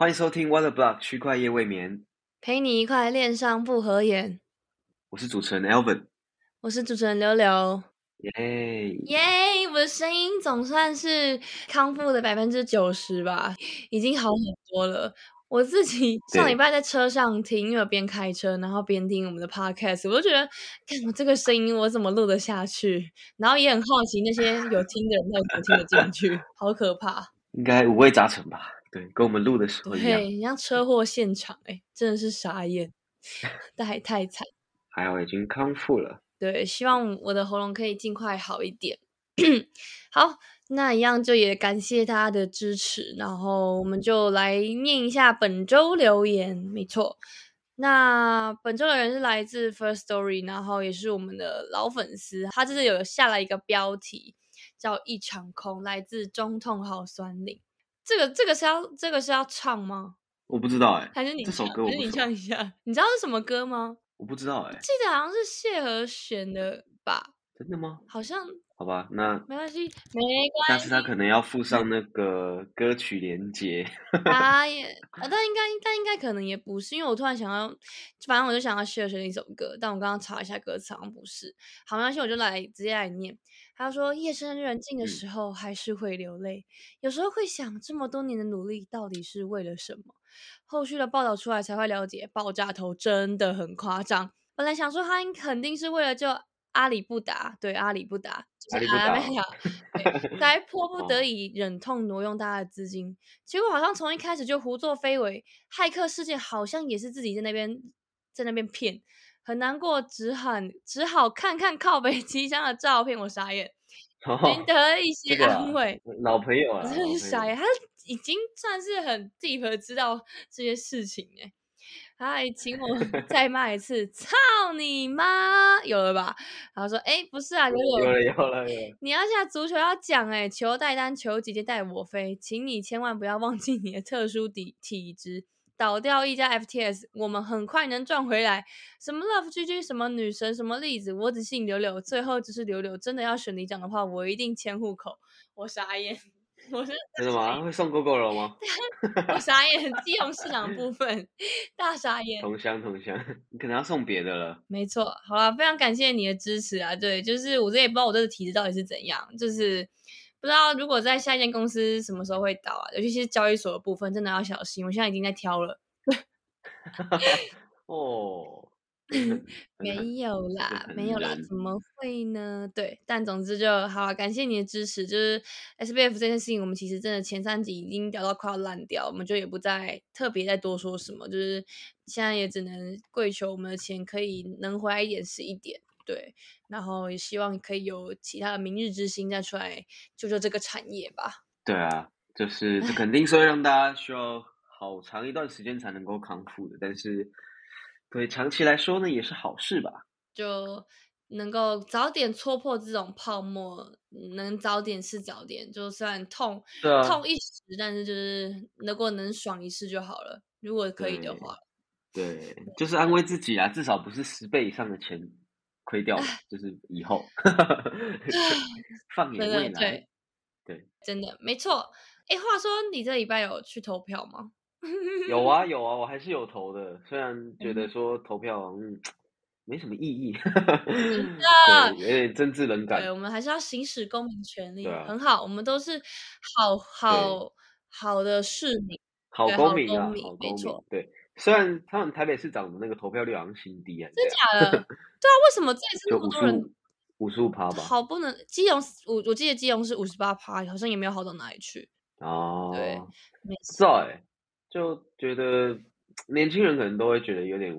欢迎收听 Water Block 区块夜未眠，陪你一块恋上不合眼。我是主持人 Alvin。我是主持人柳柳。耶耶！我的声音总算是康复的百分之九十吧，已经好很多了。我自己上礼拜在车上听，因为我边开车，然后边听我们的 podcast，我就觉得，看我这个声音，我怎么录得下去？然后也很好奇那些有听的人到底怎么听得进去，好可怕。应该五味杂陈吧？对，跟我们录的时候一样。对，像车祸现场，哎，真的是傻眼，太太惨。还好已经康复了。对，希望我的喉咙可以尽快好一点。好。那一样就也感谢大家的支持，然后我们就来念一下本周留言。没错，那本周的人是来自 First Story，然后也是我们的老粉丝，他这是有下来一个标题叫“一场空”，来自中痛好酸领。这个这个是要这个是要唱吗？我不知道哎，还是你这首歌，还是你唱一下？你知道是什么歌吗？我不知道哎，记得好像是谢和弦的吧？真的吗？好像。好吧，那没关系，没关系。但是他可能要附上那个歌曲连接。啊也，但应该，但应该可能也不是，因为我突然想要，反正我就想要谢学一首歌，但我刚刚查一下歌词，好像不是。好，没关系，我就来直接来念。他说：“夜深人静的时候，还是会流泪，有时候会想，这么多年的努力到底是为了什么？后续的报道出来才会了解，爆炸头真的很夸张。本来想说他肯定是为了救。”阿里不达，对阿里不达，阿里不达，才 迫不得已忍痛挪用大家的资金，结果好像从一开始就胡作非为，骇客事件好像也是自己在那边在那边骗，很难过，只喊只好看看靠北机箱的照片，我傻眼，赢得一些安慰，老朋友啊，真是傻眼，他已经算是很 deep 知道这些事情哎。还请我再骂一次，操你妈！有了吧？然后说，哎，不是啊，有了有了。你要下足球要讲，哎，求带单，求姐姐带我飞，请你千万不要忘记你的特殊体体质，倒掉一家 FTS，我们很快能赚回来。什么 Love GG，什么女神，什么例子，我只信柳柳。最后只是柳柳，真的要选你讲的话，我一定迁户口。我傻眼。我是 真的吗？会送 GoGo 了吗？我傻眼，基隆市场部分大傻眼。同乡同乡，你可能要送别的了。没错，好了，非常感谢你的支持啊！对，就是我这也不知道我这个体质到底是怎样，就是不知道如果在下一间公司什么时候会倒啊？尤其是交易所的部分，真的要小心。我现在已经在挑了。哦。没有啦，没有啦，怎么会呢？对，但总之就好，啊感谢你的支持。就是 S B F 这件事情，我们其实真的前三集已经聊到快要烂掉，我们就也不再特别再多说什么，就是现在也只能跪求我们的钱可以能回来一点是一点，对，然后也希望可以有其他的明日之星再出来救救这个产业吧。对啊，就是这肯定是会让大家需要好长一段时间才能够康复的，但是。对长期来说呢，也是好事吧？就能够早点戳破这种泡沫，能早点是早点。就算痛，痛一时，但是就是如果能爽一次就好了。如果可以的话，对，就是安慰自己啊，至少不是十倍以上的钱亏掉，就是以后 放眼未来。对，真的没错。哎，话说你这礼拜有去投票吗？有啊有啊，我还是有投的，虽然觉得说投票嗯没什么意义，对，有点政治冷感。对，我们还是要行使公民权利，很好，我们都是好好好的市民，好公民啊，没错。对，虽然他们台北市长的那个投票率好像新低啊，真假的？对啊，为什么这次那么多人？五十五趴吧？好不能，基隆我我记得基隆是五十八趴，好像也没有好到哪里去。哦，对，没错。就觉得年轻人可能都会觉得有点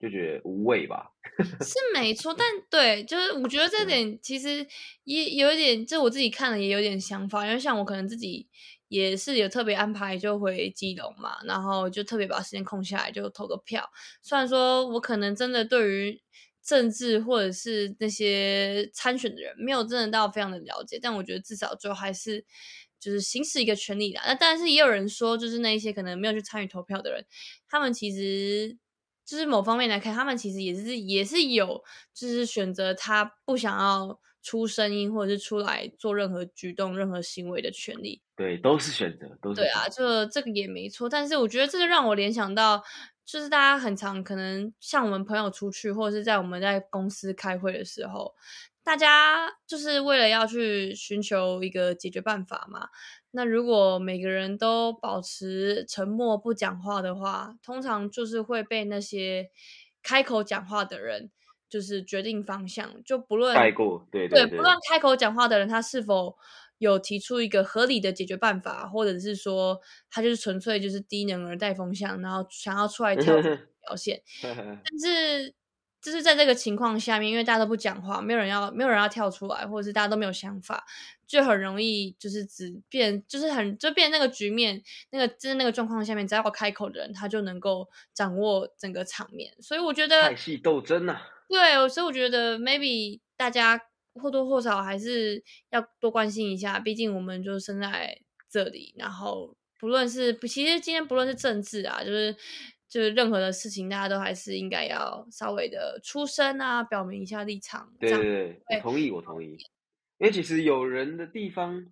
就觉得无味吧，是没错，但对，就是我觉得这点其实也有一点，就我自己看了也有点想法，因为像我可能自己也是有特别安排就回基隆嘛，然后就特别把时间空下来就投个票。虽然说我可能真的对于政治或者是那些参选的人没有真的到非常的了解，但我觉得至少就还是。就是行使一个权利的，那但是也有人说，就是那一些可能没有去参与投票的人，他们其实就是某方面来看，他们其实也是也是有，就是选择他不想要出声音或者是出来做任何举动、任何行为的权利。对，都是选择，都是对啊，就这个也没错。但是我觉得这就让我联想到，就是大家很常可能像我们朋友出去，或者是在我们在公司开会的时候，大家就是为了要去寻求一个解决办法嘛。那如果每个人都保持沉默不讲话的话，通常就是会被那些开口讲话的人就是决定方向，就不论对对，对，不论开口讲话的人他是否有提出一个合理的解决办法，或者是说他就是纯粹就是低能儿带风向，然后想要出来跳 表现，但是。就是在这个情况下面，因为大家都不讲话，没有人要，没有人要跳出来，或者是大家都没有想法，就很容易就是只变，就是很就变那个局面，那个就是那个状况下面，只要开口的人，他就能够掌握整个场面。所以我觉得派系斗争啊，对，所以我觉得 maybe 大家或多或少还是要多关心一下，毕竟我们就生在这里，然后不论是其实今天不论是政治啊，就是。就是任何的事情，大家都还是应该要稍微的出声啊，表明一下立场。对对对，我同意，我同意。因为其实有人的地方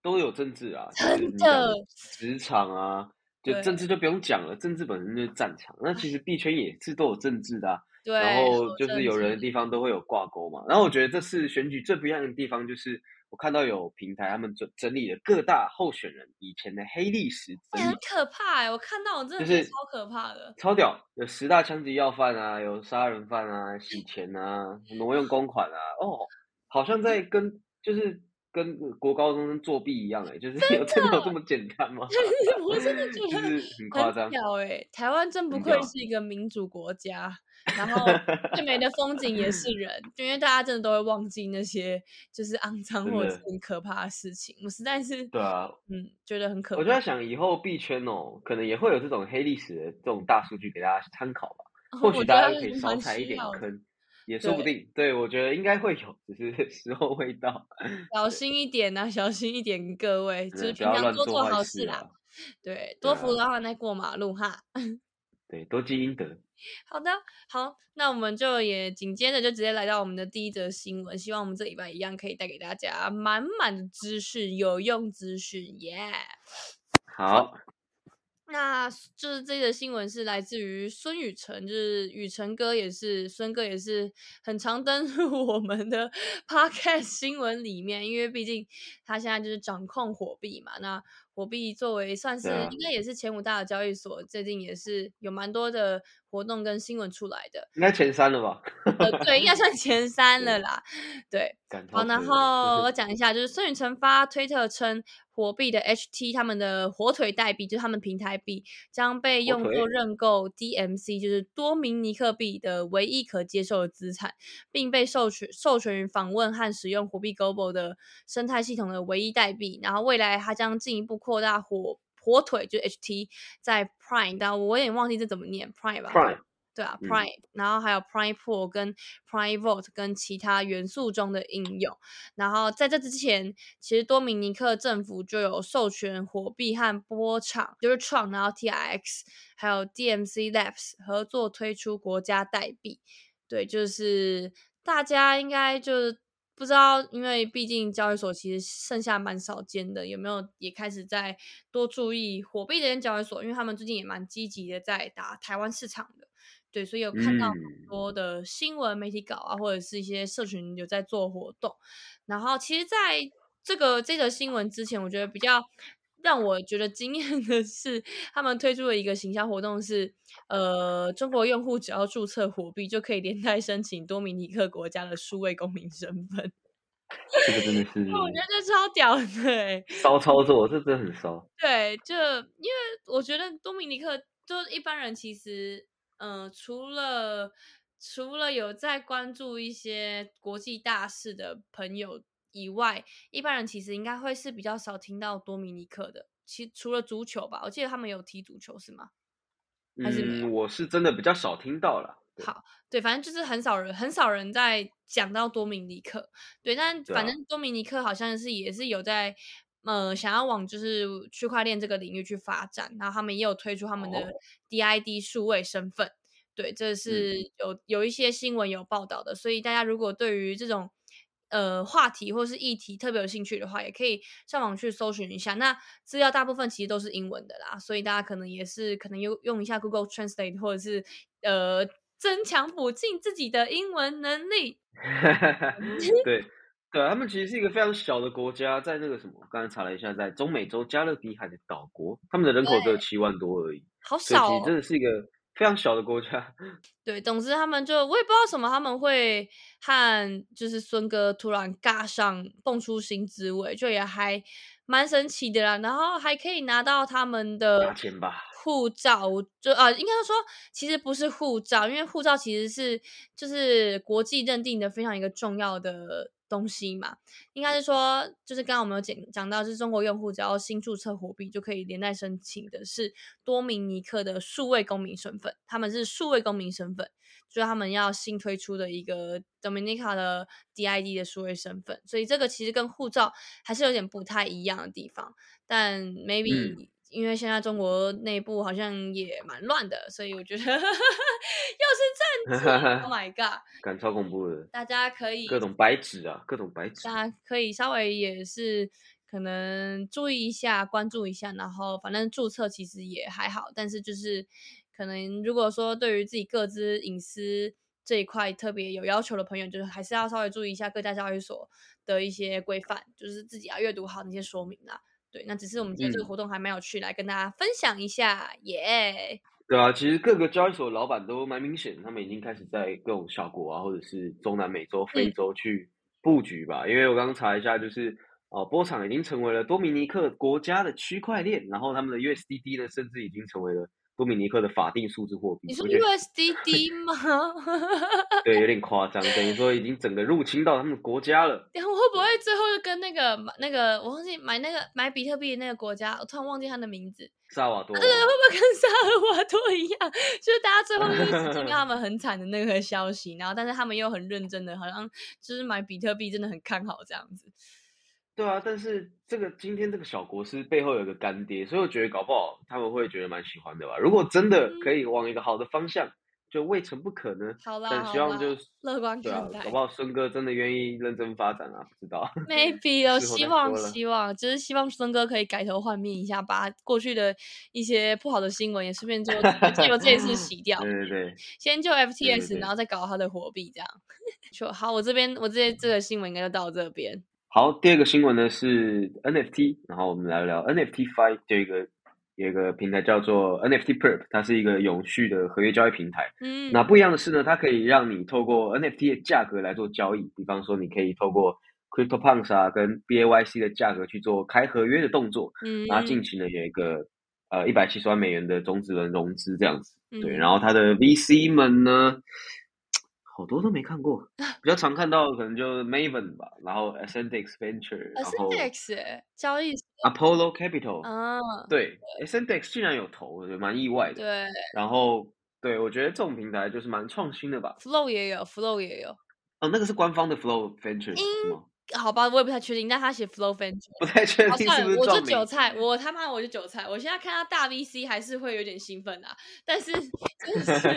都有政治啊，真的，职场啊，就政治就不用讲了，政治本身就是战场。那其实币圈也是都有政治的，对。然后就是有人的地方都会有挂钩嘛。然后我觉得这次选举最不一样的地方就是。我看到有平台，他们整整理了各大候选人以前的黑历史，很可怕哎！我看到我真的是超可怕的，超屌！有十大枪击要犯啊，有杀人犯啊，洗钱啊，挪用公款啊，哦，好像在跟就是跟国高中生作弊一样哎，就是有真的有这么简单吗？我真的觉 得很夸张哎！台湾真不愧是一个民主国家。然后 最美的风景也是人，因为大家真的都会忘记那些就是肮脏或者是很可怕的事情。我实在是对啊，嗯，觉得很可怕。我就在想，以后币圈哦，可能也会有这种黑历史的这种大数据给大家参考吧。或许大家可以少踩一点坑，也说不定。对，我觉得应该会有，只是 时候未到。小心一点呐，小心一点，各位，就是平常多做好事啦。对，多扶老奶奶过马路哈。对，多积阴德。好的，好，那我们就也紧接着就直接来到我们的第一则新闻。希望我们这礼拜一样可以带给大家满满的知识、有用资讯，耶！好。那就是这个新闻是来自于孙宇晨，就是宇晨哥也是孙哥也是很常登入 我们的 podcast 新闻里面，因为毕竟他现在就是掌控火币嘛。那火币作为算是应该也是前五大的交易所，最近也是有蛮多的活动跟新闻出来的，应该前三了吧？呃，对，应该算前三了啦。对，好，然后我讲一下，就是孙宇晨发推特称。火币的 HT，他们的火腿代币就是他们平台币，将被用作认购 DMC，就是多明尼克币的唯一可接受的资产，并被授权授权于访问和使用火币 Global 的生态系统的唯一代币。然后未来它将进一步扩大火火腿，就是 HT 在 Prime，但我有点忘记这怎么念 Prime 吧。对啊，Prime，然后还有 Prime Pool 跟 Prime Vault 跟其他元素中的应用。然后在这之前，其实多米尼克政府就有授权火币和波场，就是创，然后 TRX，还有 DMC Labs 合作推出国家代币。对，就是大家应该就是不知道，因为毕竟交易所其实剩下蛮少间的，有没有也开始在多注意火币这间交易所？因为他们最近也蛮积极的在打台湾市场的。对，所以有看到很多的新闻媒体稿啊，或者是一些社群有在做活动。然后，其实在这个这则新闻之前，我觉得比较让我觉得惊艳的是，他们推出了一个行销活动，是呃，中国用户只要注册火币，就可以连带申请多米尼克国家的数位公民身份。这个真的是，我觉得这超屌的，骚操作，这真的很骚。对，就因为我觉得多米尼克，就一般人其实。嗯，除了除了有在关注一些国际大事的朋友以外，一般人其实应该会是比较少听到多米尼克的。其除了足球吧，我记得他们有踢足球是吗？还是嗯，我是真的比较少听到了。好，对，反正就是很少人，很少人在讲到多米尼克。对，但反正多米尼克好像是也是有在。呃，想要往就是区块链这个领域去发展，然后他们也有推出他们的 DID 数位身份，对，这是有有一些新闻有报道的，所以大家如果对于这种呃话题或是议题特别有兴趣的话，也可以上网去搜寻一下。那资料大部分其实都是英文的啦，所以大家可能也是可能用用一下 Google Translate 或者是呃增强补进自己的英文能力。对。对，他们其实是一个非常小的国家，在那个什么，刚才查了一下，在中美洲加勒比海的岛国，他们的人口只有七万多而已，好少，其实真的是一个非常小的国家。对，总之他们就我也不知道什么，他们会和就是孙哥突然尬上，蹦出新滋味，就也还蛮神奇的啦。然后还可以拿到他们的钱吧。护照，就啊，应该说，其实不是护照，因为护照其实是就是国际认定的非常一个重要的东西嘛。应该是说，就是刚刚我们有讲讲到，就是中国用户只要新注册货币，就可以连带申请的是多米尼克的数位公民身份。他们是数位公民身份，就是他们要新推出的一个 Dominica 的 DID 的数位身份。所以这个其实跟护照还是有点不太一样的地方，但 maybe。因为现在中国内部好像也蛮乱的，所以我觉得 又是战争，Oh my god，感超恐怖的。大家可以各种白纸啊，各种白纸，大家可以稍微也是可能注意一下，关注一下，然后反正注册其实也还好，但是就是可能如果说对于自己各自隐私这一块特别有要求的朋友，就是还是要稍微注意一下各家交易所的一些规范，就是自己要阅读好那些说明啦。对，那只是我们觉得这个活动还蛮有趣，来跟大家分享一下，耶。对啊，其实各个交易所老板都蛮明显，他们已经开始在各种小国啊，或者是中南美洲、非洲去布局吧。因为我刚刚查一下，就是哦，波场已经成为了多米尼克国家的区块链，然后他们的 USDD 呢，甚至已经成为了。多米尼克的法定数字货币，你说 USDD 吗？对，有点夸张，等于说已经整个入侵到他们国家了。然后会不会最后就跟那个那个我忘记买那个买比特币的那个国家，我突然忘记他的名字，萨瓦多。对，会不会跟萨尔瓦多一样？就是大家最后就是听到他们 很惨的那个消息，然后但是他们又很认真的，好像就是买比特币真的很看好这样子。对啊，但是这个今天这个小国师背后有个干爹，所以我觉得搞不好他们会觉得蛮喜欢的吧。如果真的可以往一个好的方向。就未曾不可呢，但希望就乐观看待，搞不好孙哥真的愿意认真发展啊，不知道。Maybe 有希望，希望就是希望孙哥可以改头换面一下，把过去的一些不好的新闻也顺便就借由这一次洗掉。对对对，先救 FTS，然后再搞他的货币，这样。就好，我这边我这这个新闻应该就到这边。好，第二个新闻呢是 NFT，然后我们来聊 NFT Five 这个。有一个平台叫做 NFT Perp，它是一个永续的合约交易平台。嗯，那不一样的是呢，它可以让你透过 NFT 的价格来做交易。比方说，你可以透过 CryptoPunks 啊跟 BAYC 的价格去做开合约的动作。嗯，然后近期呢有一个呃一百七十万美元的种子轮融资这样子。对，然后它的 VC 们呢。好多都没看过，比较常看到可能就是 Maven 吧，然后 Ascendex Venture，然后 Ascendex 交易 Apollo Capital，啊，对，Ascendex 竟然有投，我觉得蛮意外的。对，然后对我觉得这种平台就是蛮创新的吧。Flow 也有，Flow 也有。哦，那个是官方的 Flow Venture，是吗？好吧，我也不太确定，但他写 Flow Venture，不太确定是不是我就韭菜，我他妈我就韭菜。我现在看到大 VC 还是会有点兴奋啊，但是 真的是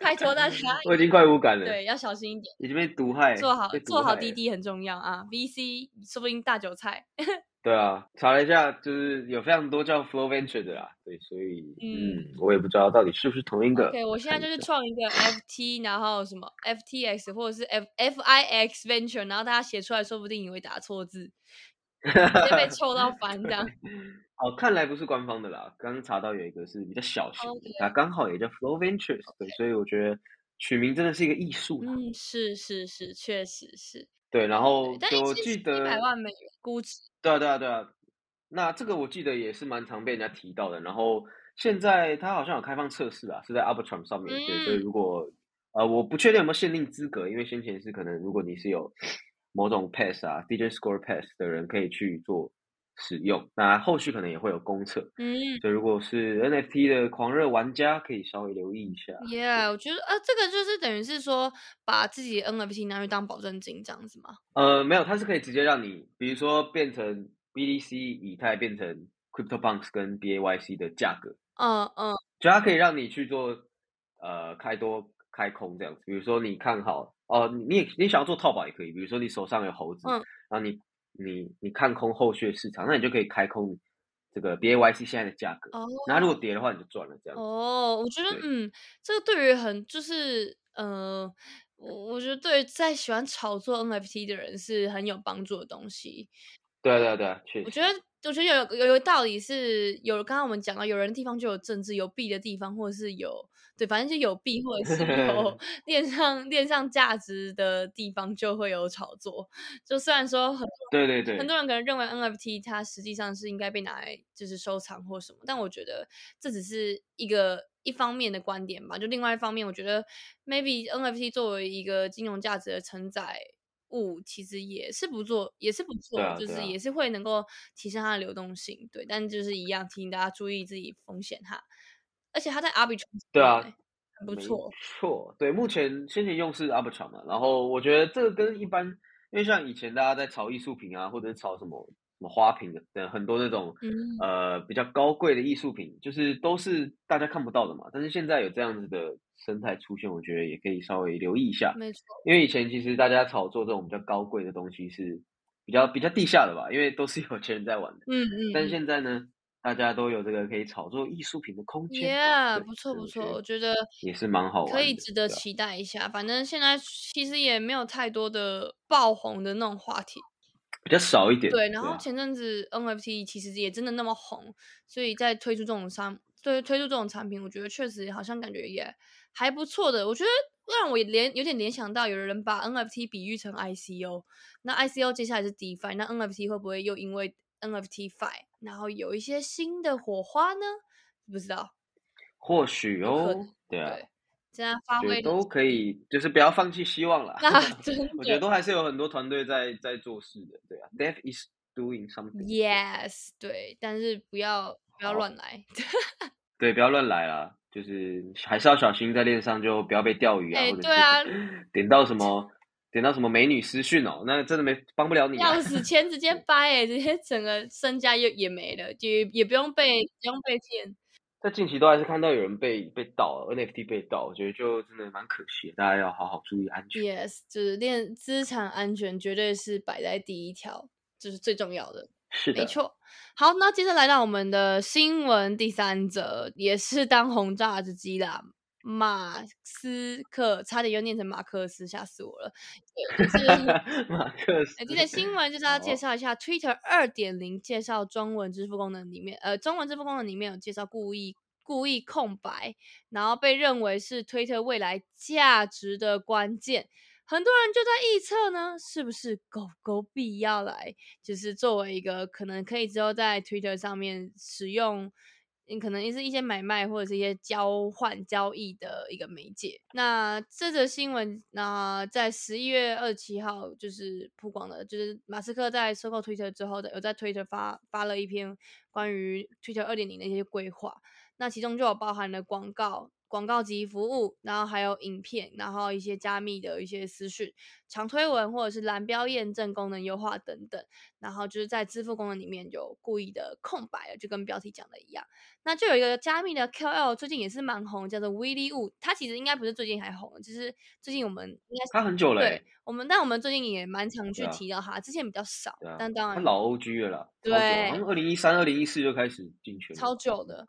拜托大家，我已经快无感了。对，要小心一点，已经被毒害，做好做好滴滴很重要啊。VC 说不定大韭菜。对啊，查了一下，就是有非常多叫 Flow Venture 的啦，对，所以嗯，我也不知道到底是不是同一个。对，我现在就是创一个 FT，然后什么 FTX 或者是 F FIX Venture，然后大家写出来说不定你会打错字，直接被臭到烦这样。哦，看来不是官方的啦，刚查到有一个是比较小型的，它刚好也叫 Flow Ventures，对，所以我觉得取名真的是一个艺术。嗯，是是是，确实是。对，然后我记得一百万美元估值。对啊，对啊，对啊。那这个我记得也是蛮常被人家提到的。然后现在它好像有开放测试啊，是在 Arbitrum 上面。对，所以如果呃，我不确定有没有限定资格，因为先前是可能如果你是有某种 pass 啊，DJ score pass 的人可以去做。使用那后续可能也会有公测，嗯，所以如果是 NFT 的狂热玩家，可以稍微留意一下。Yeah，我觉得呃，这个就是等于是说把自己 NFT 拿去当保证金这样子吗？呃，没有，它是可以直接让你，比如说变成 BDC 以太变成 CryptoPunks 跟 BAYC 的价格，嗯嗯，就它可以让你去做呃开多开空这样子。比如说你看好哦，你你想要做套保也可以，比如说你手上有猴子，嗯，然后你你你看空后续的市场，那你就可以开空这个 BAYC 现在的价格，哦，那如果跌的话你就赚了这样。哦，我觉得嗯，这个对于很就是呃，我我觉得对在喜欢炒作 NFT 的人是很有帮助的东西。对啊对啊对啊，确实。我觉得，我觉得有有有道理是，有刚刚我们讲到，有人的地方就有政治，有弊的地方，或者是有对，反正就有币或者是有链上链上价值的地方，就会有炒作。就虽然说很对对对，很多人可能认为 NFT 它实际上是应该被拿来就是收藏或什么，但我觉得这只是一个一方面的观点吧。就另外一方面，我觉得 maybe NFT 作为一个金融价值的承载物，其实也是不错，也是不错，就是也是会能够提升它的流动性。对，但就是一样提醒大家注意自己风险哈。而且他在 Arbitrum 对啊上面很不没错。错，对，目前先前用是 Arbitrum 嘛，然后我觉得这个跟一般，因为像以前大家在炒艺术品啊，或者炒什么什么花瓶的，等很多那种嗯呃比较高贵的艺术品，就是都是大家看不到的嘛。但是现在有这样子的生态出现，我觉得也可以稍微留意一下，没错，因为以前其实大家炒作这种比较高贵的东西是比较比较地下的吧，因为都是有钱人在玩的。嗯嗯但是嗯现在呢，大家都有这个可以炒作艺术品的空间，，Yeah，不错不错，我觉得也是蛮好玩，可以值得期待一下。反正现在其实也没有太多的爆红的那种话题，比较少一点。对。然后啊前阵子 NFT 其实也真的那么红，所以在推出这种商，对推出这种产品，我觉得确实好像感觉也还不错的。我觉得让我联有点联想到，有人把 NFT 比喻成 ICO，那 ICO 接下来是 DeFi，那 NFT 会不会又因为 NFT Fi，然后有一些新的火花呢？不知道，或许哦，对啊，对，这样发挥都可以，就是不要放弃希望了。那 真的我觉得都还是有很多团队在在做事的，对啊，Death is doing something。Yes，对，但是不要不要乱来。对，不要乱来啦，就是还是要小心，在链上就不要被钓鱼啊，哎或者对啊点到什么点到什么美女私讯哦，那真的没帮不了你啊要。死，钱直接 掰哎、直接整个身家也也没了，就也也不用被不用被骗。在近期都还是看到有人被被盗，NFT 被盗，我觉得就真的蛮可惜的，大家要好好注意安全。Yes，就是练资产安全绝对是摆在第一条，这、是最重要的。是的，没错。好，那接着来到我们的新闻第三则，也是当红炸子鸡啦。马斯克差点又念成马克思，吓死我了。对，就是 马克思。哎，这则新闻就是要介好绍一下 Twitter 二点零介绍中文支付功能里面，呃，中文支付功能里面有介绍故意故意空白，然后被认为是推特未来价值的关键。很多人就在预测呢，是不是狗狗币要来，就是作为一个可能可以之后在 Twitter 上面使用，你，可能也是一些买卖或者是一些交换交易的一个媒介。那这则新闻，那在十一月二十七号就是曝光了，就是马斯克在收购 Twitter 之后的，有在 Twitter 发发了一篇关于 Twitter 二点零的一些规划。那其中就有包含了广告、广告及服务，然后还有影片，然后一些加密的一些私讯、长推文或者是蓝标验证功能优化等等。然后就是在支付功能里面有故意的空白了，就跟标题讲的一样。那就有一个加密的 KOL 最近也是蛮红，叫做 Willy Wu。他其实应该不是最近还红，就是最近我们应该是他很久了欸、对我们，但我们最近也蛮常去提到他，之前比较少，啊，但当然他老 OG 了啦，对好像二零一三、二零一四就开始进去了，超久的。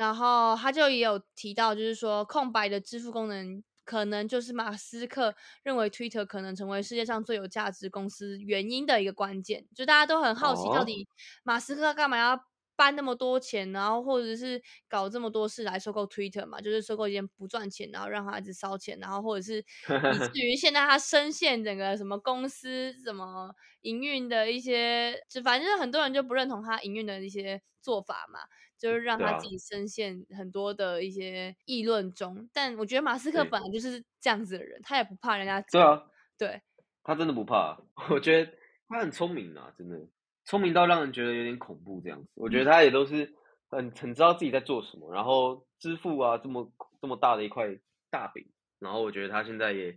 然后他就也有提到，就是说空白的支付功能可能就是马斯克认为 Twitter 可能成为世界上最有价值公司原因的一个关键。就大家都很好奇，到哦底马斯克干嘛要搬那么多钱，然后或者是搞这么多事来收购 Twitter 嘛？就是收购一件不赚钱，然后让他一直烧钱，然后或者是以至 于现在他深陷整个什么公司什么营运的一些，就反正就是很多人就不认同他营运的一些做法嘛。就是让他自己深陷很多的一些议论中。但我觉得马斯克本来就是这样子的人，他也不怕人家对啊，对他真的不怕，我觉得他很聪明啊，真的聪明到让人觉得有点恐怖这样子。我觉得他也都是很很知道自己在做什么，然后支付啊这么这么大的一块大饼，然后我觉得他现在也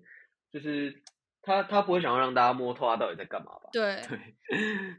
就是他他不会想要让大家摸透他到底在干嘛吧？对 对，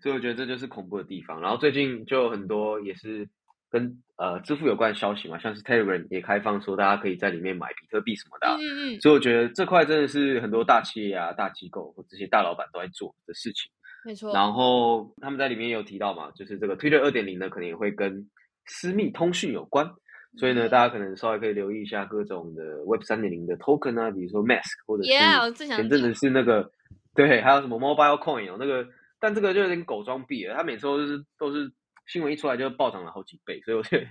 所以我觉得这就是恐怖的地方。然后最近就有很多也是跟呃支付有关的消息嘛，像是 Telegram 也开放说大家可以在里面买比特币什么的，嗯嗯嗯，所以我觉得这块真的是很多大企业啊、大机构或这些大老板都在做的事情。没错。然后他们在里面也有提到嘛，就是这个 Twitter 二点零呢，可能也会跟私密通讯有关，所以呢，大家可能稍微可以留意一下各种的 Web 三点零的 token 啊，比如说 Mask 或者是前阵子是那个对，还有什么 Mobile Coin 哦，那个，但这个就有点狗装币了，他每次都是都是。新闻一出来就暴涨了好几倍，所以我觉得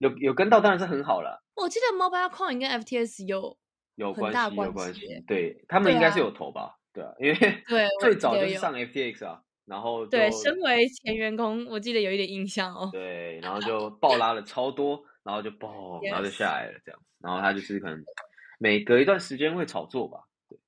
有有跟到当然是很好了。我记得 Mobile Coin 跟 FTS 有有关系，有关系。对他们应该是有投吧？对啊，因为对 最早就是上 FTX 啊，然后对，身为前员工，我记得有一点印象哦。对，然后就暴拉了超多，然后就爆，然后就下来了这样子。然后他就是可能每隔一段时间会炒作吧。对，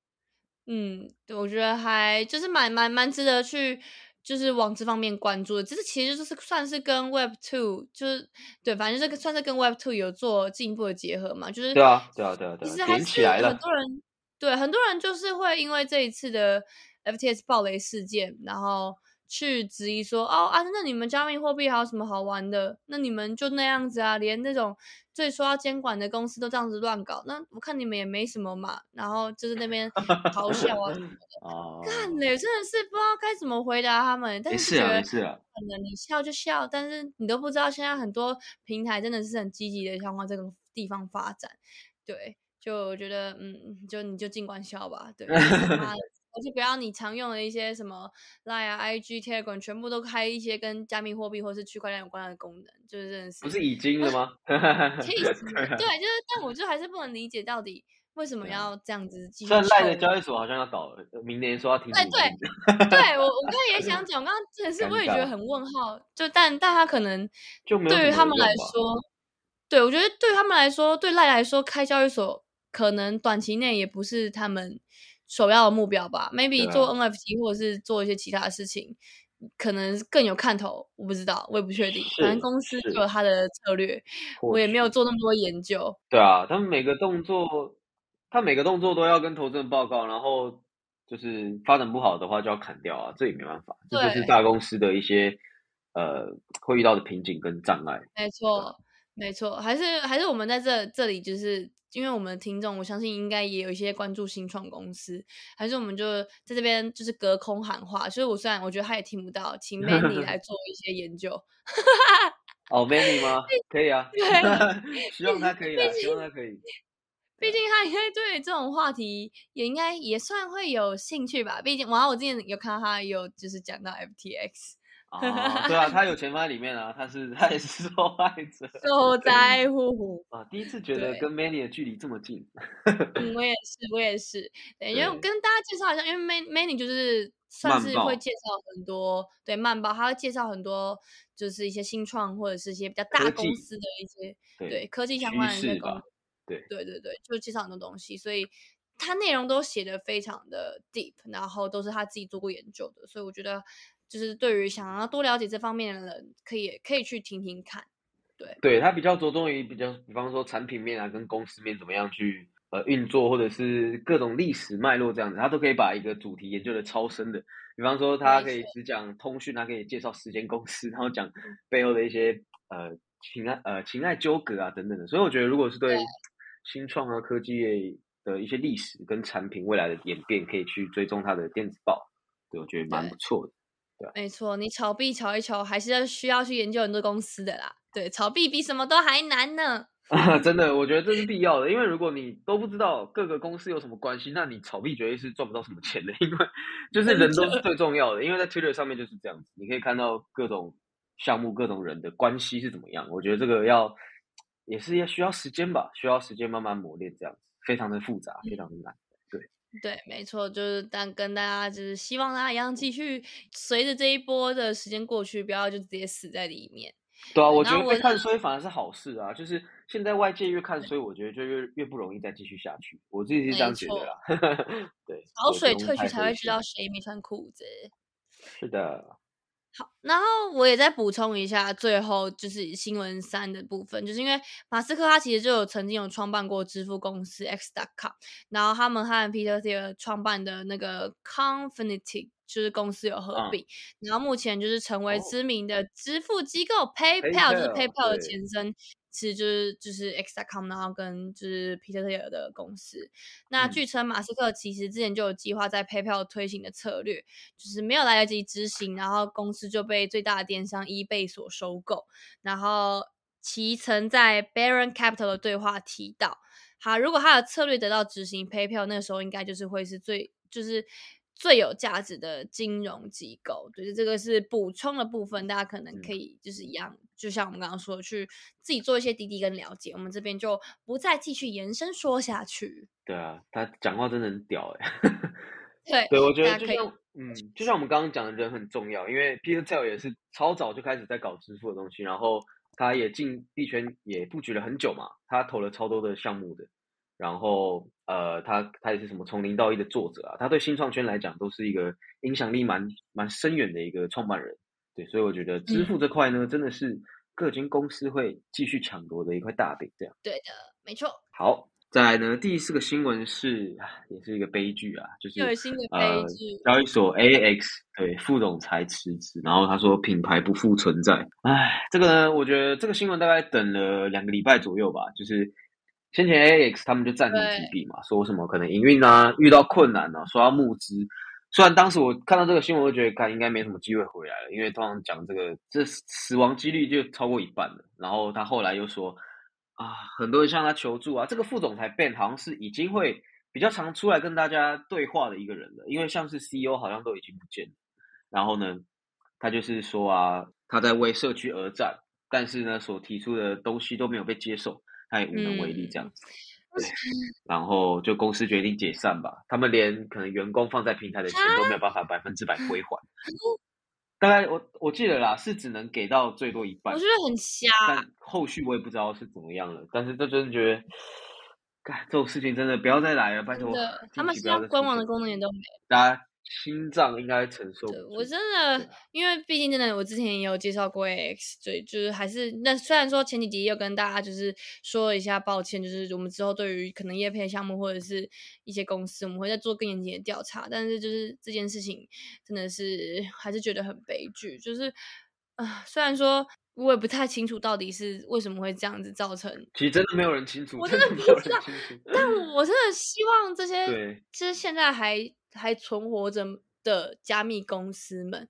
嗯，对，我觉得还就是蛮蛮蛮值得去。就是往这方面关注的，这是其实就是算是跟 Web Two，就是对，反正这个算是跟 Web Two 有做进一步的结合嘛。就是对啊，对啊，对啊，其实还是很多人对很多人就是会因为这一次的 FTS 暴雷事件，然后。去质疑说哦啊，那你们加密货币还有什么好玩的？那你们就那样子啊，连那种最说要监管的公司都这样子乱搞，那我看你们也没什么嘛。然后就是那边嘲笑啊什么的，干嘞，真的是不知道该怎么回答他们。但是觉得可能你笑就笑，但是你都不知道现在很多平台真的是很积极的想往这个地方发展。对，就我觉得嗯，就你就尽管笑吧。对。而且不要你常用的一些什么 Line 啊、IG、Telegram，全部都开一些跟加密货币或是区块链有关的功能，就是真的是不是已经了吗？气死！对，就是，但我就还是不能理解到底为什么要这样子继续。现在赖的交易所好像要倒了，明年说要停。哎，对，对我我刚刚也想 讲，我刚刚真的是我也觉得很问号，就但但他可能就对于他们来说，对我觉得对他们来说，对赖来说开交易所可能短期内也不是他们。首要的目标吧，maybe 做 NFT 或者是做一些其他的事情，可能更有看头。我不知道，我也不确定。反正公司有他的策略，我也没有做那么多研究。对啊，他们每个动作，他每个动作都要跟投资人报告，然后就是发展不好的话就要砍掉啊，这也没办法，这就是大公司的一些呃会遇到的瓶颈跟障碍。没错，没错，还是还是我们在这这里就是。因为我们的听众，我相信应该也有一些关注新创公司，还是我们就在这边就是隔空喊话。所以，我虽然我觉得他也听不到，请 Manny 来做一些研究。哦，Manny 吗？可以啊。对，希望他可以啊，希望他可以。毕竟他应该对这种话题也应该也算会有兴趣吧。毕竟，然后我之前有看到他有就是讲到 FTX。啊，对啊，他有钱放在里面啊，他是他也是受害者，受灾户啊。第一次觉得跟 Many 的距离这么近，嗯，我也是，我也是。对，因为跟大家介绍一下，因为 Many Many 就是算是会介绍很多，对，慢报，他会介绍很多，就是一些新创或者是一些比较大公司的一些对科技相关的那个，对。对对对，就介绍很多东西，所以他内容都写的非常的 deep，然后都是他自己做过研究的，所以我觉得。就是对于想要多了解这方面的人，可以可以去听听看，对，对他比较着重于比较，比方说产品面啊，跟公司面怎么样去呃运作，或者是各种历史脉络这样子，他都可以把一个主题研究的超深的。比方说，他可以只讲通讯，他可以介绍时间公司，然后讲背后的一些呃情爱呃情爱纠葛啊等等的。所以我觉得，如果是对新创啊科技业的一些历史跟产品未来的演变，可以去追踪它的电子报，对我觉得蛮不错的。对没错，你炒币炒一炒，还是要需要去研究很多公司的啦。对，炒币比什么都还难呢。真的，我觉得这是必要的，因为如果你都不知道各个公司有什么关系，那你炒币绝对是赚不到什么钱的。因为就是人都是最重要的，因为在 Twitter 上面就是这样子，你可以看到各种项目、各种人的关系是怎么样。我觉得这个要也是要需要时间吧，需要时间慢慢磨练，这样子非常的复杂，非常的难。对对，没错，就是但跟大家就是希望大家一样，继续随着这一波的时间过去，不要就直接死在里面。对啊，我觉得被看衰反而是好事啊，就是现在外界越看衰，我觉得就越越不容易再继续下去。我自己是这样觉得啦。对，潮水退去才会知道谁没穿裤子。是的。好，然后我也再补充一下，最后就是新闻三的部分，就是因为马斯克他其实就有曾经有创办过支付公司 X.com，然后他们和 Peter Thiel 创办的那个 Confinity 就是公司有合并，然后目前就是成为知名的支付机构 PayPal，就是 PayPal 的前身。其实就是就是 X.com，然后跟就是 Peter Thiel 的公司。那据称，马斯克其实之前就有计划在 PayPal 推行的策略，就是没有来得及执行，然后公司就被最大的电商 eBay 所收购。然后其曾在 Baron Capital 的对话提到，好，如果他的策略得到执行，PayPal 那个时候应该就是会是最就是。最有价值的金融机构，就是这个是补充的部分，大家可能可以就是一样，就像我们刚刚说，去自己做一些滴滴跟了解。我们这边就不再继续延伸说下去。对啊，他讲话真的很屌哎。对，对我觉得就像嗯，就像我们刚刚讲的人很重要，因为 Peter Tell 也是超早就开始在搞支付的东西，然后他也进币圈也布局了很久嘛，他投了超多的项目的。然后，呃，他他也是什么从零到一的作者啊，他对新创圈来讲都是一个影响力蛮蛮深远的一个创办人，对，所以我觉得支付这块呢，真的是各间公司会继续抢夺的一块大饼，这样。对的，没错。好，再来呢，第四个新闻是，也是一个悲剧啊，就是呃，交易所 AX 对副总裁辞职，然后他说品牌不复存在，唉，这个呢，我觉得这个新闻大概等了两个礼拜左右吧，就是。先前 A X 他们就暂停提笔嘛，说什么可能营运啊遇到困难啊，说要募资。虽然当时我看到这个新闻，我觉得看应该没什么机会回来了，因为通常讲这个这死亡几率就超过一半了。然后他后来又说啊，很多人向他求助啊。这个副总裁 Ben 好像是已经会比较常出来跟大家对话的一个人了，因为像是 C E O 好像都已经不见了。然后呢，他就是说啊，他在为社区而战，但是呢，所提出的东西都没有被接受。他也无能为力这样子，对，然后就公司决定解散吧。他们连可能员工放在平台的钱都没有办法百分之百归还。大概我我记得啦，是只能给到最多一半。我觉得很瞎。但后续我也不知道是怎么样了。但是这真的觉得，干这种事情真的不要再来了，拜托。他们现在官网的功能也都没。大家。心脏应该承受。我真的，因为毕竟真的，我之前也有介绍过 X，所以就是还是那虽然说前几集又跟大家就是说一下抱歉，就是我们之后对于可能业配项目或者是一些公司，我们会再做更严谨的调查。但是就是这件事情真的是还是觉得很悲剧，就是啊，虽然说我也不太清楚到底是为什么会这样子造成。其实真的没有人清楚，我真的不知道。但我真的希望这些，其实现在还。还存活着的加密公司们，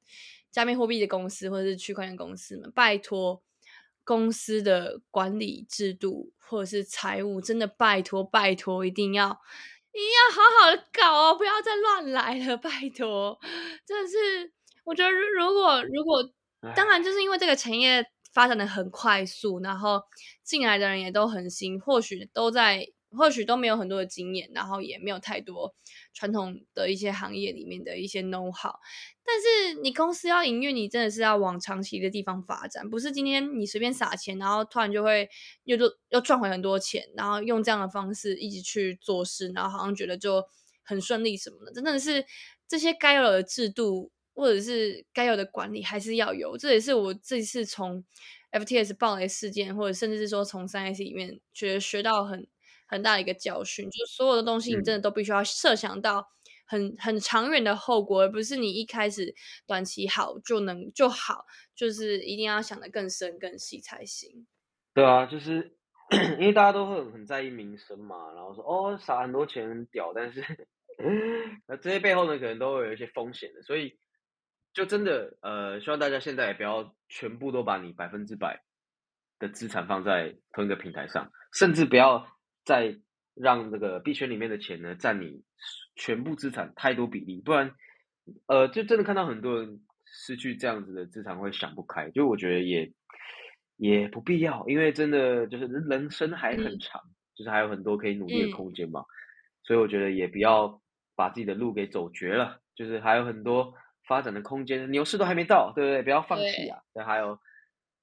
加密货币的公司或者是区块链公司们，拜托公司的管理制度或者是财务，真的拜托拜托，一定要一定要好好的搞哦，不要再乱来了，拜托！真的是，我觉得如果如果，当然就是因为这个产业发展的很快速，然后进来的人也都很新，或许都在。或许都没有很多的经验，然后也没有太多传统的一些行业里面的一些 know how。但是你公司要营运，你真的是要往长期的地方发展，不是今天你随便撒钱，然后突然就会又又又赚回很多钱，然后用这样的方式一直去做事，然后好像觉得就很顺利什么的。真的是这些该有的制度或者是该有的管理还是要有。这也是我这次从 FTS 暴雷事件，或者甚至是说从三 S 里面觉得学到很。很大的一个教训，就是所有的东西你真的都必须要设想到很很长远的后果，而不是你一开始短期好就能就好，就是一定要想的更深更细才行。对啊，就是 因为大家都会很在意民生嘛，然后说哦撒很多钱很屌，但是 那这些背后呢可能都会有一些风险的，所以就真的呃希望大家现在也不要全部都把你百分之百的资产放在同一个平台上，甚至不要。再让这个币圈里面的钱呢占你全部资产太多比例，不然，呃，就真的看到很多人失去这样子的资产会想不开。就我觉得也也不必要，因为真的就是人生还很长，就是还有很多可以努力的空间嘛。所以我觉得也不要把自己的路给走绝了，就是还有很多发展的空间。牛市都还没到，对不对？不要放弃啊！对，还有，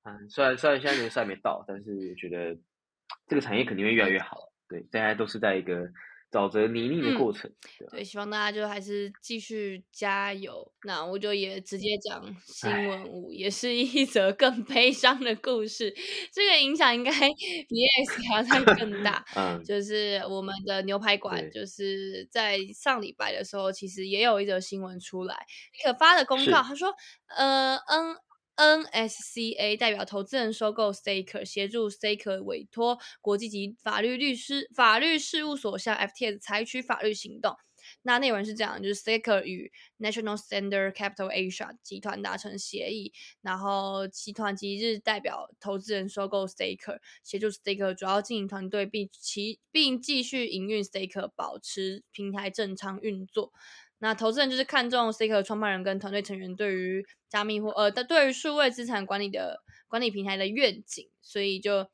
嗯，虽然虽然现在牛市还没到，但是觉得。这个产业肯定会越来越好，对，大家都是在一个沼泽泥泞的过程。对，希望大家就还是继续加油。那我就也直接讲新闻五，也是一则更悲伤的故事。这个影响应该 比 X 还要再更大。嗯，就是我们的牛排馆，就是在上礼拜的时候，其实也有一则新闻出来，可发的公告，他说，呃，N。NSCA 代表投资人收购 Staker，协助 Staker 委托国际级法律律师法律事务所向 FTS 采取法律行动。那内容是这样，就是 Staker 与 National Standard Capital Asia 集团达成协议，然后集团即日代表投资人收购 Staker，协助 Staker 主要经营团队，并其并继续营运 Staker，保持平台正常运作。那投资人就是看中 s a k e 创办人跟团队成员对于加密或呃的对于数位资产管理的管理平台的愿景，所以就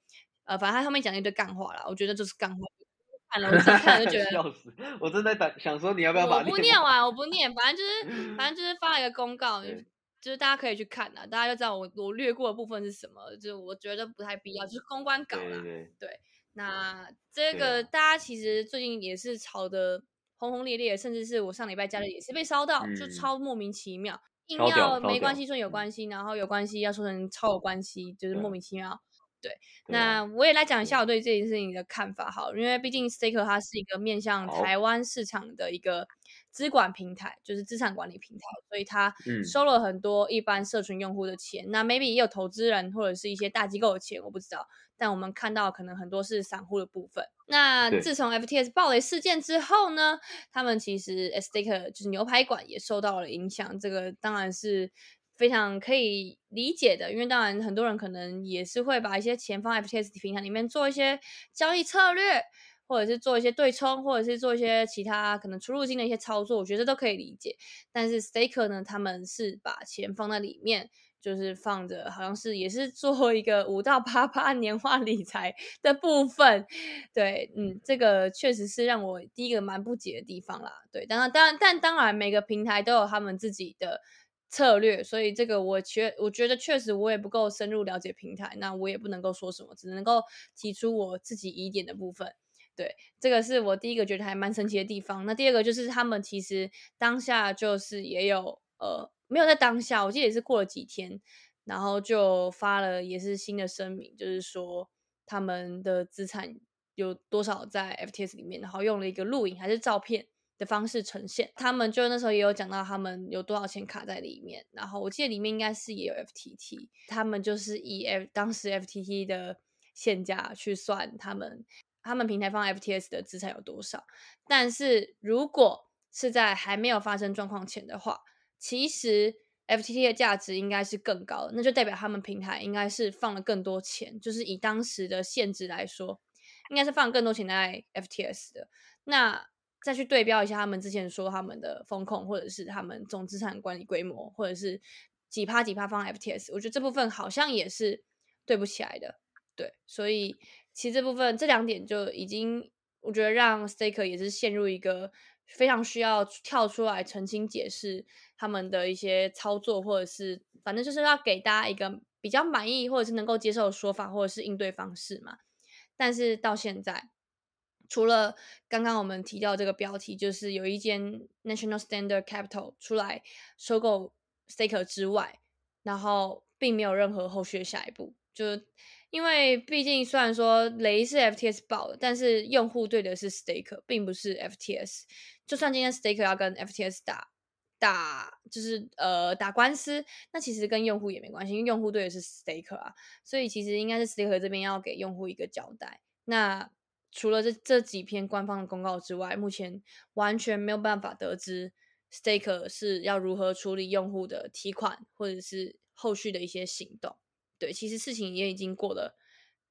呃反正他后面讲一堆干话啦，我觉得就是干话。看了我看了就觉得 笑死，我正在等想说你要不要把我不念完，我不念，反正就是反正就是发了一个公告，就是大家可以去看的，大家就知道我我略过的部分是什么，就我觉得不太必要，就是公关稿啦。对，那这个大家其实最近也是炒的。轰轰烈烈，甚至是我上礼拜加的也是被烧到，就超莫名其妙，硬要没关系说有关系，然后有关系要说成超有关系，就是莫名其妙。对，那我也来讲一下我对。这件事情的看法，好，因为毕竟 Staker 它是一个面向台湾市场的一个资管平台，就是资产管理平台，所以它收了很多一般社群用户的钱，那 maybe 也有投资人或者是一些大机构的钱，我不知道。但我们看到可能很多是散户的部分。那自从 FTS 暴雷事件之后呢，他们其实 s t a k e r 就是牛排馆也受到了影响。这个当然是非常可以理解的，因为当然很多人可能也是会把一些钱放 FTS 平台里面做一些交易策略，或者是做一些对冲，或者是做一些其他可能出入金的一些操作，我觉得都可以理解。但是 s t a k e r 呢，他们是把钱放在里面。就是放着，好像是也是做一个五到八八年化理财的部分，对，嗯，这个确实是让我第一个蛮不解的地方啦。对，当然，当然，但当然，每个平台都有他们自己的策略，所以这个我确我觉得确实我也不够深入了解平台，那我也不能够说什么，只能够提出我自己疑点的部分。对，这个是我第一个觉得还蛮神奇的地方。那第二个就是他们其实当下就是也有呃。没有在当下，我记得也是过了几天，然后就发了也是新的声明，就是说他们的资产有多少在 FTS 里面，然后用了一个录影还是照片的方式呈现。他们就那时候也有讲到他们有多少钱卡在里面，然后我记得里面应该是也有 FTT，他们就是以 F 当时 FTT 的现价去算他们他们平台方 FTS 的资产有多少。但是如果是在还没有发生状况前的话，其实 FTT 的价值应该是更高的，那就代表他们平台应该是放了更多钱，就是以当时的限值来说，应该是放更多钱在 FTS 的。那再去对标一下他们之前说他们的风控，或者是他们总资产管理规模，或者是几趴几趴放 FTS，我觉得这部分好像也是对不起来的。对，所以其实这部分这两点就已经，我觉得让 Staker 也是陷入一个。非常需要跳出来澄清解释他们的一些操作，或者是反正就是要给大家一个比较满意或者是能够接受的说法，或者是应对方式嘛。但是到现在，除了刚刚我们提到这个标题，就是有一间 National Standard Capital 出来收购 Staker 之外，然后并没有任何后续的下一步，就。因为毕竟，虽然说雷是 FTS 爆的，但是用户对的是 Staker，并不是 FTS。就算今天 Staker 要跟 FTS 打打，就是呃打官司，那其实跟用户也没关系，因为用户对的是 stake 啊。所以其实应该是 stake 这边要给用户一个交代。那除了这这几篇官方的公告之外，目前完全没有办法得知 stake 是要如何处理用户的提款，或者是后续的一些行动。对，其实事情也已经过了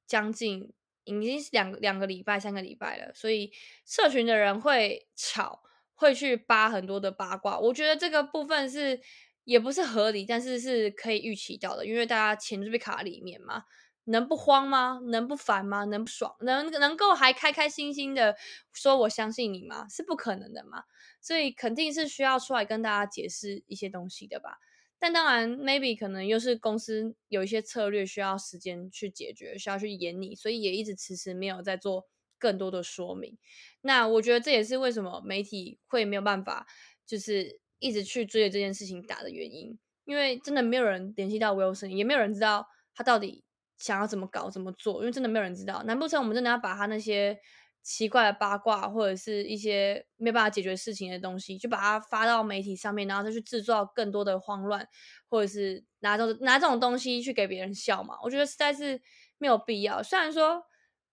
将近，已经是两两个礼拜、三个礼拜了，所以社群的人会吵，会去扒很多的八卦。我觉得这个部分是也不是合理，但是是可以预期到的，因为大家钱就被卡里面嘛，能不慌吗？能不烦吗？能不爽？能能够还开开心心的说我相信你吗？是不可能的嘛，所以肯定是需要出来跟大家解释一些东西的吧。但当然，maybe 可能又是公司有一些策略需要时间去解决，需要去演你，所以也一直迟迟没有在做更多的说明。那我觉得这也是为什么媒体会没有办法，就是一直去追着这件事情打的原因，因为真的没有人联系到 Wilson，也没有人知道他到底想要怎么搞、怎么做，因为真的没有人知道。难不成我们真的要把他那些奇怪的八卦或者是一些没办法解决事情的东西，就把它发到媒体上面，然后再去制造更多的慌乱，或者是拿这拿这种东西去给别人笑嘛？我觉得实在是没有必要。虽然说。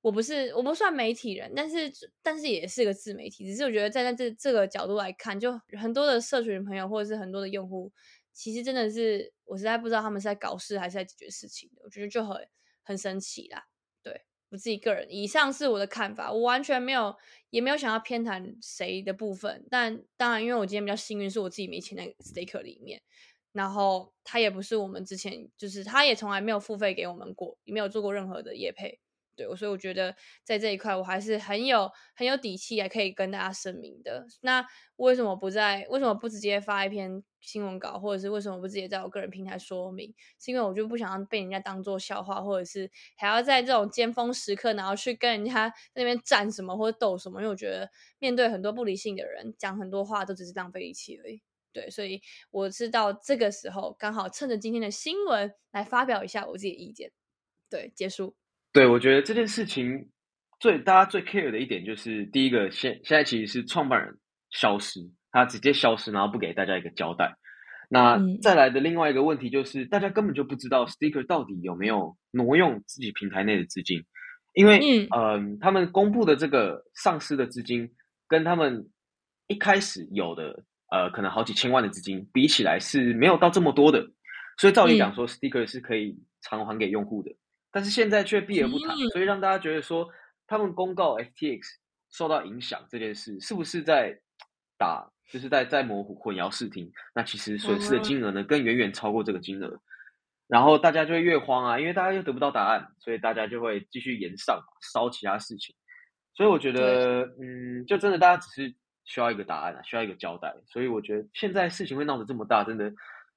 我不是我不算媒体人，但是但是也是个自媒体。只是我觉得站在这这个角度来看，就很多的社群朋友或者是很多的用户，其实真的是我实在不知道他们是在搞事还是在解决事情的。我觉得就很很神奇啦。对我自己个人，以上是我的看法，我完全没有也没有想要偏袒谁的部分。但当然，因为我今天比较幸运，是我自己没签在 Staker 里面，然后他也不是我们之前就是他也从来没有付费给我们过，也没有做过任何的业配。对，所以我觉得在这一块我还是很有很有底气，还可以跟大家声明的。那为什么不在？为什么不直接发一篇新闻稿，或者是为什么不直接在我个人平台说明？是因为我就不想要被人家当做笑话，或者是还要在这种尖峰时刻，然后去跟人家那边战什么或者斗什么？因为我觉得面对很多不理性的人，讲很多话都只是浪费力气而已。对，所以我是到这个时候刚好趁着今天的新闻来发表一下我自己的意见。对，结束。对，我觉得这件事情最大家最 care 的一点就是，第一个现现在其实是创办人消失，他直接消失，然后不给大家一个交代。那再来的另外一个问题就是，大家根本就不知道 Sticker 到底有没有挪用自己平台内的资金，因为嗯，他们公布的这个丧失的资金，跟他们一开始有的呃可能好几千万的资金比起来是没有到这么多的，所以照理讲说，Sticker 是可以偿还给用户的。但是现在却避而不谈，所以让大家觉得说，他们公告 FTX 受到影响这件事，是不是在打，就是在在模糊混淆视听？那其实损失的金额呢，更远远超过这个金额。然后大家就会越慌啊，因为大家又得不到答案，所以大家就会继续延上烧其他事情。所以我觉得，嗯，就真的大家只是需要一个答案啊，需要一个交代。所以我觉得现在事情会闹得这么大，真的。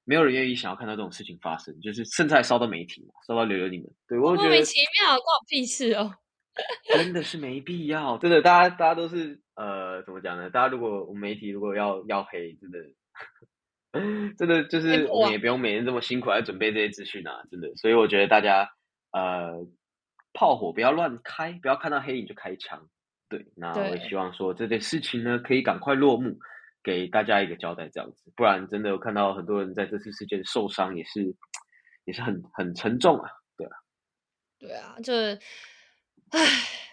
没有人愿意想要看到这种事情发生，就是甚至还烧到媒体嘛，烧到留留你们。对我觉得莫名其妙，关我屁事哦！真的是没必要，真的，大家大家都是呃，怎么讲呢？大家如果我们媒体如果要要黑，真的 真的就是我们也不用每天这么辛苦来准备这些资讯啊，真的。所以我觉得大家呃，炮火不要乱开，不要看到黑影就开枪。对，那我也希望说这件事情呢，可以赶快落幕。给大家一个交代，这样子，不然真的有看到很多人在这次事件受伤，也是也是很很沉重啊，对啊，对啊，就是，唉，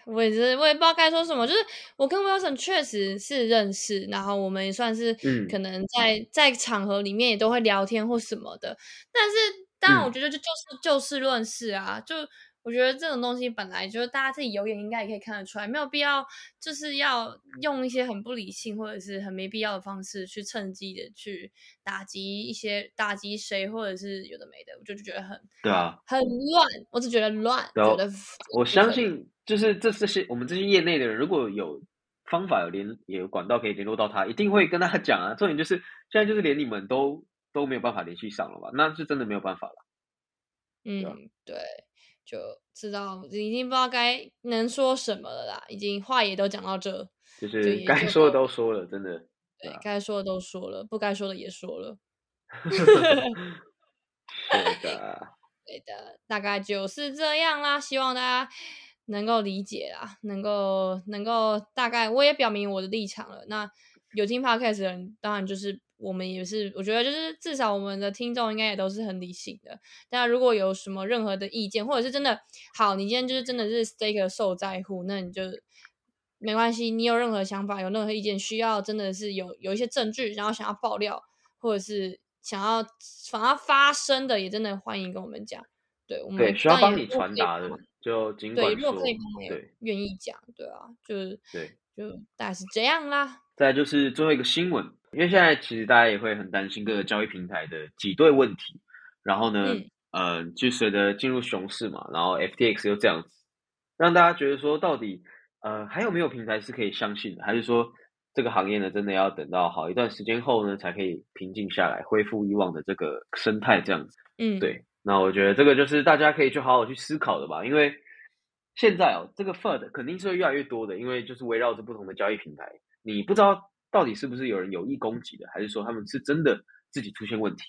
我也是，我也不知道该说什么。就是我跟 Wilson 确实是认识，然后我们也算是，嗯，可能在在场合里面也都会聊天或什么的。但是，当然，我觉得就就是就事论事啊，就。我觉得这种东西本来就是大家自己有眼应该也可以看得出来，没有必要就是要用一些很不理性或者是很没必要的方式去趁机的去打击一些打击谁或者是有的没的，我就就觉得很对啊，很乱。我只觉得乱，觉得我相信就是这这些我们这些业内的人，如果有方法有联有管道可以联络到他，一定会跟他 讲啊。重点就是现在就是连你们都都没有办法联系上了吧？那是真的没有办法了。嗯，对。就知道已经不知道该能说什么了啦，已经话也都讲到这，就是该说的都说了，真的，对，该说的都说了，不该说的也说了，对的，对的，大概就是这样啦，希望大家能够理解啦，能够能够大概我也表明我的立场了，那有听 podcast 的人当然就是。我们也是，我觉得就是至少我们的听众应该也都是很理性的。大家如果有什么任何的意见，或者是真的好，你今天就是真的是 stake 受灾户，那你就没关系。你有任何想法，有任何意见，需要真的是有有一些证据，然后想要爆料，或者是想要想要发声的，也真的欢迎跟我们讲。对，我们对需要帮你传达的，就尽管对，如果可以帮我们愿意讲，对啊，就是对，就大概是这样啦。再就是最后一个新闻。因为现在其实大家也会很担心各个交易平台的挤兑问题，然后呢，呃，就随着进入熊市嘛，然后 FTX 又这样子，让大家觉得说，到底呃还有没有平台是可以相信的，还是说这个行业呢真的要等到好一段时间后呢才可以平静下来，恢复以往的这个生态这样子？嗯，对。那我觉得这个就是大家可以去好好去思考的吧，因为现在哦，这个 FUD 肯定是会越来越多的，因为就是围绕着不同的交易平台，你不知道到底是不是有人有意攻击的，还是说他们是真的自己出现问题。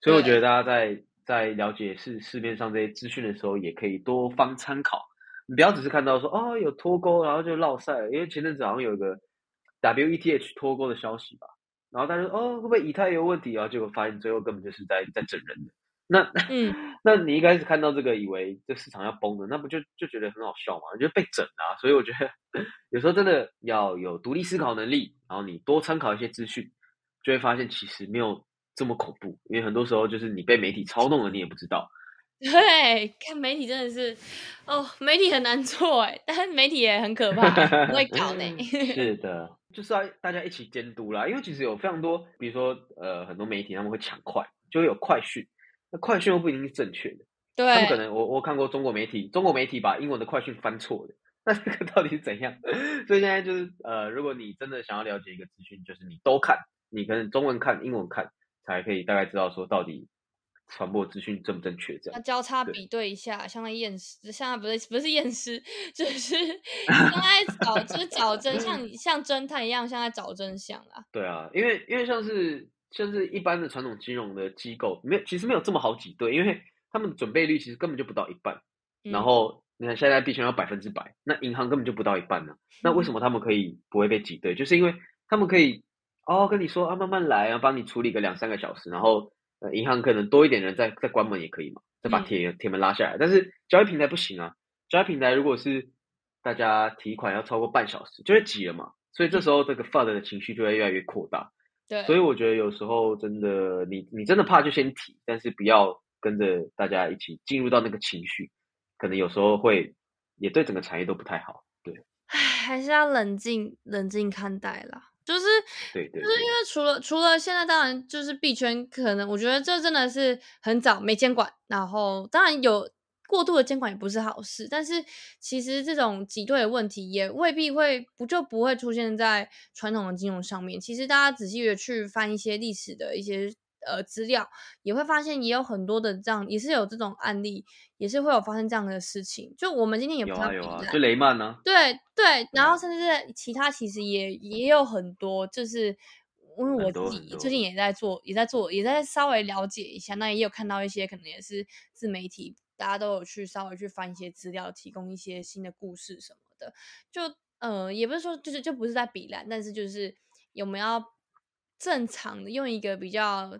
所以我觉得大家在在了解市市面上这些资讯的时候，也可以多方参考。你不要只是看到说哦有脱钩，然后就落赛，因为前阵子好像有一个 WETH 脱钩的消息吧，然后大家说哦会不会以太有问题啊？结果发现最后根本就是在在整人的。那 嗯，那你一开始看到这个，以为这市场要崩了，那不就就觉得很好笑嘛？我觉得被整啊，所以我觉得 有时候真的要有独立思考能力，然后你多参考一些资讯，就会发现其实没有这么恐怖。因为很多时候就是你被媒体操弄了，你也不知道。对，看媒体真的是哦，媒体很难做哎，但媒体也很可怕，会搞呢。是的，就是要大家一起监督啦。因为其实有非常多，比如说呃，很多媒体他们会抢快，就会有快讯。那快讯又不一定是正确的，对，他们可能我我看过中国媒体，中国媒体把英文的快讯翻错的，那这个到底是怎样？所以现在就是呃，如果你真的想要了解一个资讯，就是你都看，你可能中文看、英文看，才可以大概知道说到底传播资讯正不正确。这样，那交叉比对一下，像那验尸，像不是不是验尸，就是 像 在找就是找真相，像侦探一样，像在找真相啦。对啊，因为因为像是。像是一般的传统金融的机构，没有，其实没有这么好挤兑，因为他们准备率其实根本就不到一半。然后你看现在币圈要百分之百，那银行根本就不到一半呢。那为什么他们可以不会被挤兑？就是因为他们可以哦跟你说啊慢慢来啊，帮你处理个两三个小时，然后呃银行可能多一点人再再关门也可以嘛，再把铁铁门拉下来。但是交易平台不行啊，交易平台如果是大家提款要超过半小时，就会挤了嘛。所以这时候这个 FUD 的情绪就会越来越扩大。所以我觉得有时候真的，你你真的怕就先提，但是不要跟着大家一起进入到那个情绪，可能有时候会也对整个产业都不太好。对，唉，还是要冷静冷静看待啦。就是对对，就是因为除了除了现在，当然就是币圈，可能我觉得这真的是很早没监管，然后当然有。过度的监管也不是好事，但是其实这种挤兑的问题也未必会不就不会出现在传统的金融上面。其实大家仔细的去翻一些历史的一些呃资料，也会发现也有很多的这样，也是有这种案例，也是会有发生这样的事情。就我们今天也不有啊有啊，就雷曼呢？对对，然后甚至是其他，其实也也有很多，就是因为我自己最近也在做，也在做，也在稍微了解一下，那也有看到一些可能也是自媒体。大家都有去稍微去翻一些资料，提供一些新的故事什么的，就呃，也不是说就是就不是在比烂，但是就是有没有正常的用一个比较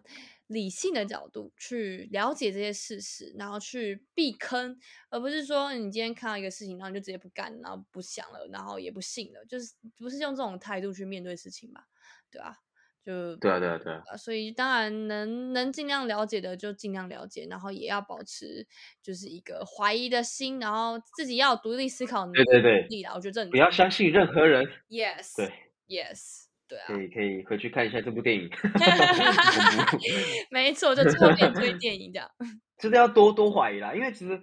理性的角度去了解这些事实，然后去避坑，而不是说你今天看到一个事情，然后就直接不干，然后不想了，然后也不信了，就是不是用这种态度去面对事情吧，对吧？就对啊，对啊，对啊，所以当然能能尽量了解的就尽量了解，然后也要保持就是一个怀疑的心，然后自己要独立思考能力。对对对，我觉得这不要相信任何人。Yes，对，Yes，对啊，可以可以回去看一下这部电影。没错，就后面推电影这样。真的要多多怀疑啦，因为其实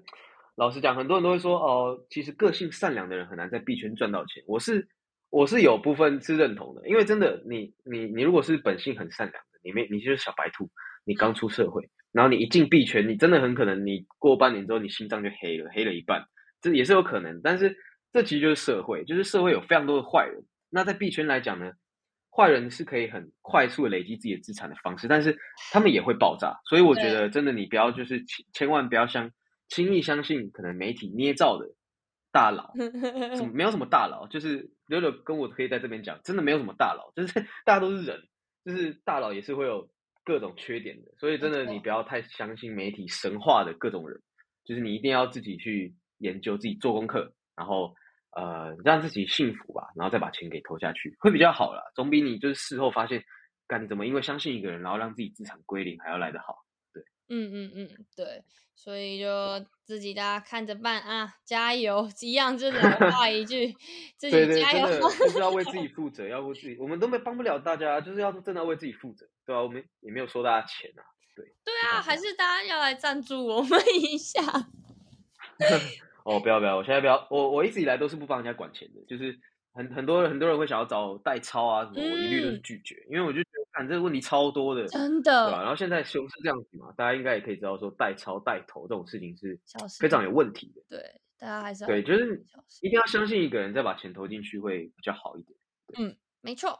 老实讲，很多人都会说哦，其实个性善良的人很难在币圈赚到钱。我是。我是有部分是认同的，因为真的，你你你如果是本性很善良的，你没你就是小白兔，你刚出社会，然后你一进币圈，你真的很可能你过半年之后，你心脏就黑了，黑了一半，这也是有可能。但是这其实就是社会，就是社会有非常多的坏人。那在币圈来讲呢，坏人是可以很快速的累积自己的资产的方式，但是他们也会爆炸。所以我觉得真的，你不要就是千万不要相轻易相信可能媒体捏造的。大佬，什么 没有什么大佬，就是柳柳跟我可以在这边讲，真的没有什么大佬，就是 大家都是人，就是大佬也是会有各种缺点的，所以真的你不要太相信媒体神话的各种人，就是你一定要自己去研究，自己做功课，然后呃让自己幸福吧，然后再把钱给投下去，会比较好啦，总比你就是事后发现，干你怎么因为相信一个人，然后让自己资产归零还要来得好。嗯嗯嗯，对，所以就自己大家看着办啊，加油！一样就是老话一句，自己加油，是要为自己负责，要为自己，我们都没帮不了大家，就是要真的为自己负责，对吧？我们也没有收大家钱啊，对。对啊，还是大家要来赞助我们一下。哦，不要不要，我现在不要，我我一直以来都是不帮人家管钱的，就是很很多很多人会想要找代抄啊什么，我一律都是拒绝，因为我就。看这个问题超多的，真的，对吧？然后现在熊市这样子嘛，大家应该也可以知道说代抄代投这种事情是非常有问题的。对，大家还是对，就是一定要相信一个人，再把钱投进去会比较好一点。嗯，没错。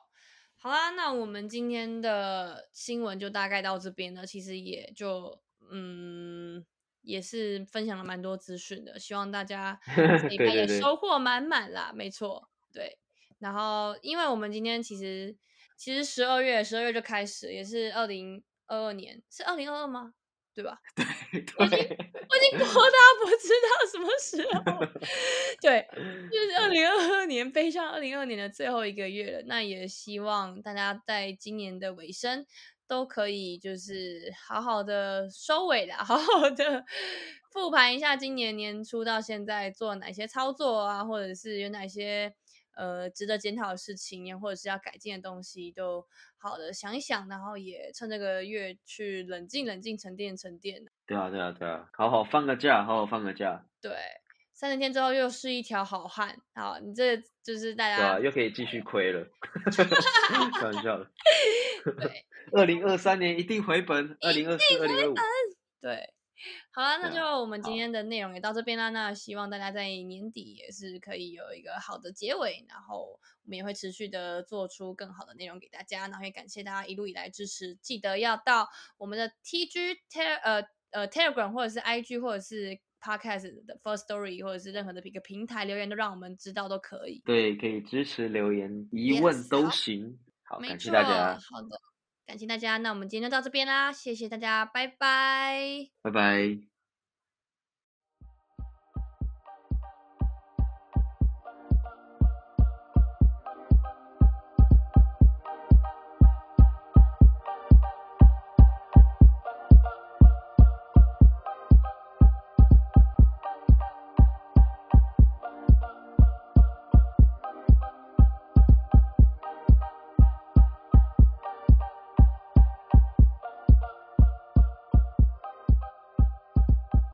好啦，那我们今天的新闻就大概到这边了。其实也就嗯，也是分享了蛮多资讯的，希望大家这一拜也收获满满啦。没错，对。然后，因为我们今天其实其实十二月十二月就开始，也是二零二二年，是二零二二吗？对吧？对，我已经我已经过大不知道什么时候，对，就是二零二二年，背上二零二二年的最后一个月了。那也希望大家在今年的尾声都可以就是好好的收尾了，好好的复盘一下今年年初到现在做哪些操作啊，或者是有哪些。呃，值得检讨的事情，也或者是要改进的东西，都好的想一想，然后也趁这个月去冷静冷静、沉淀沉淀。对啊，对啊，对啊，好好放个假，好好放个假。对，三十天之后又是一条好汉。好，你这就是大家对又可以继续亏了。开玩笑的。对，二零二三年一定回本，二零二四、二零二五。对。好了，那就我们今天的内容也到这边啦。那希望大家在年底也是可以有一个好的结尾，然后我们也会持续的做出更好的内容给大家。然后也感谢大家一路以来支持，记得要到我们的 T G Te 呃呃 Telegram 或者是 I G 或者是 Podcast 的 First Story 或者是任何的一个平台留言，都让我们知道都可以。对，可以支持留言，疑问都行。好，感谢大家。好的。感谢大家，那我们今天就到这边啦，谢谢大家，拜拜，拜拜。